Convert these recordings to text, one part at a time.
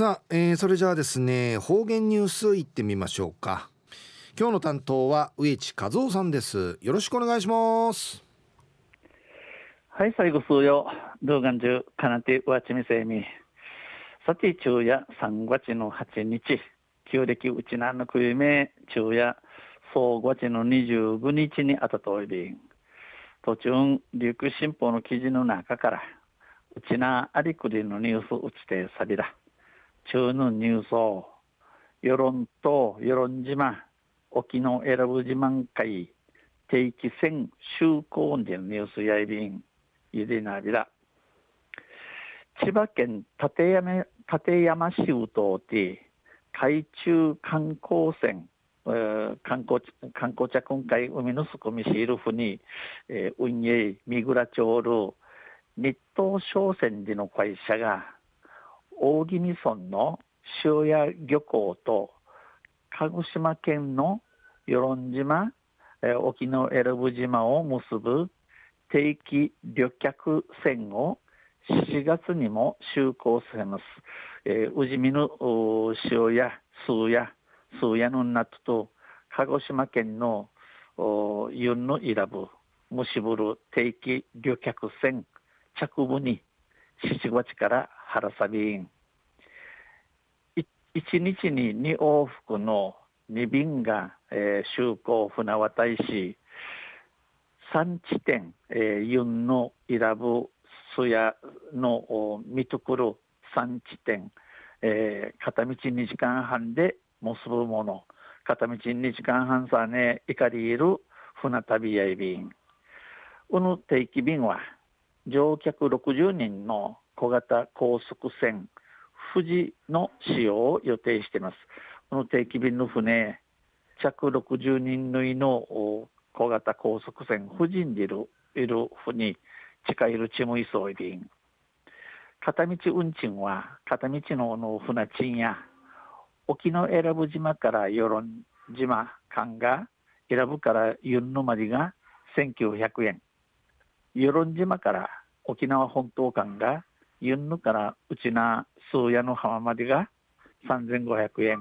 さあ、えー、それじゃあですね方言ニュースいってみましょうか。今日の担当は植地和夫さんです。よろしくお願いします。はい最後数曜動画中かなてわちみせみ。さて昼夜3月の8日。旧暦うちなんのくゆめ昼夜。総月の25日にあたといびん。途中琉球新報の記事の中からうちなありくりのニュースうちてさびら。中のニュースを世論と世論島沖の選ぶ自慢会定期戦就航でのニュースやいびんゆでなびら。千葉県館山館山市うとうて海中観光船観光観光茶今回海のすくみシールフに、えー、運営三倉町る日東商船での会社が大宜味村の塩屋漁港と鹿児島県の与論島、えー、沖永良部島を結ぶ定期旅客船を7月にも就航させます。えー、宇治見の塩屋、数屋、数屋の納と鹿児島県のユンのイラブ、むしぶる定期旅客船着部に7月から原サビン。1日に2往復の2便が、えー、就航船渡し、3地点、えー、ユンのイラブスヤの見とくる3地点、えー、片道2時間半で結ぶもの、片道2時間半さね、いかりいる船旅やい便。この定期便は、乗客60人の小型高速船、富士の使用を予定しています。この定期便の船、着60人縫いの小型高速船、富士にいるいるに近いるチムイソイ便。片道運賃は片道のの船賃や沖永良部島から与論島間が選ぶからユンのまりが1900円与論島から沖縄本島間がユンヌから内名数屋の浜までが3500円。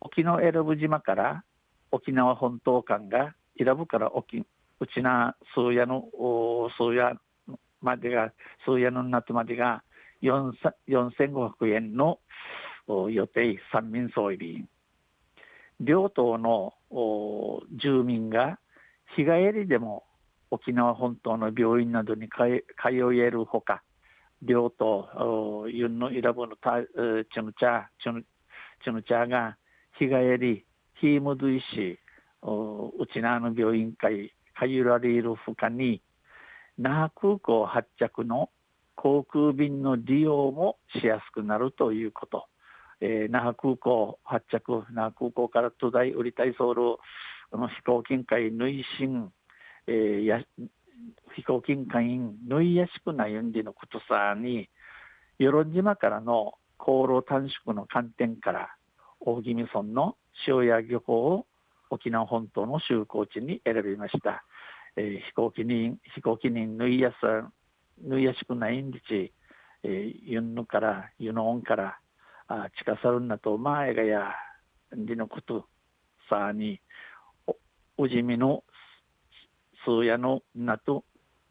沖永良部島から沖縄本島間が選ぶから沖内名数屋の数屋までが数屋の夏までが4500円の予定三民総理便両党の住民が日帰りでも沖縄本島の病院などに通えるほか両党ユンのイラブのチュヌチャチュヌチュヌチャが日帰りヒームドゥイシウチナーの病院会かゆられるほかに那覇空港発着の航空便の利用もしやすくなるということ。えー、那覇空港発着、那覇空港から都大売りたいソウルの飛行金会累進、えー、や飛行金会員縫いやしくないんでのことさに、与論島からの航路短縮の観点から、大宜味村の塩屋漁港を沖縄本島の就航地に選びました。えー、飛行機に、飛行機に縫いやす、縫いやしくないんでち、えー、ユンヌから、ユノオンから、あ近さるんなと前がやりのことさにおじみの数やのなと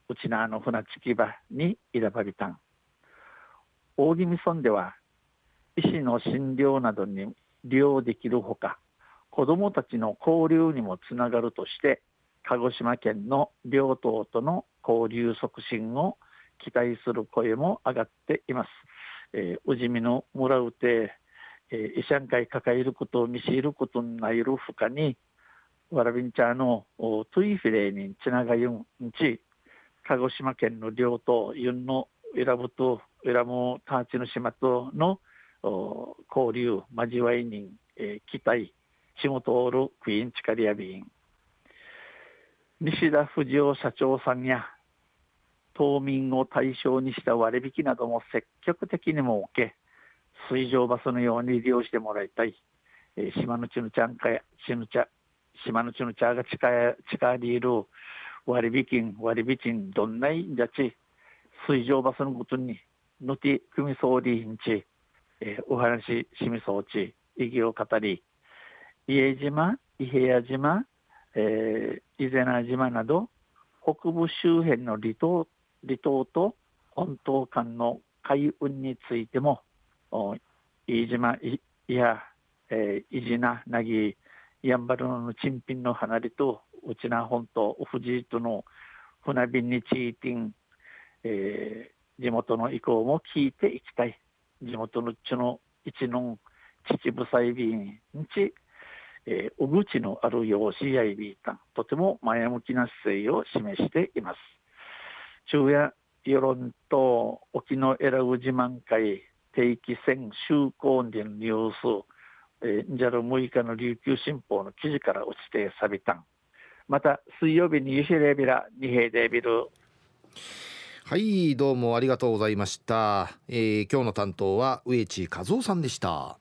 うちなの船ちき場に選ばれたん大宜味村では医師の診療などに利用できるほか子どもたちの交流にもつながるとして鹿児島県の両党との交流促進を期待する声も上がっています。えー、うじみのもらうて、えー、医者会抱えることを見知ることになるふかに、わらびんちゃのトゥイフィレにちながゆんち、鹿児島県の両島、ユンの選ぶと、選ぶターチの島との交流、交わいに、えー、期待、仕事おるクイーンチカリアビン。西田富士夫社長さんや島民を対象にした割引なども積極的に設け、水上バスのように利用してもらいたい。えー、島のちぬちゃんかや、ちぬちゃ、島のちぬちゃが近近にいる割引、割引、どんないんじゃち、水上バスのことに、のて、組総理んち、えー、お話ししみそうち意義を語り家島伊平屋島、えー、伊是名島など北部周辺の離島離島と本島間の海運についても飯島いや、え、伊地ななぎやんばるの珍品の離れとうちな本島富士との船便についてん、えー、地元の意向も聞いていきたい。地元のちの一の秩父祭便にち、えー、お口のある養子やいびいたとても前向きな姿勢を示しています。昼夜世論と沖永良部自慢会定期戦就航でのニュース、えー、ジャル6日の琉球新報の記事から落ちてさびたん。また水曜日にユシレビラ二平デビル。はいどうもありがとうございました、えー、今日の担当は植地和夫さんでした。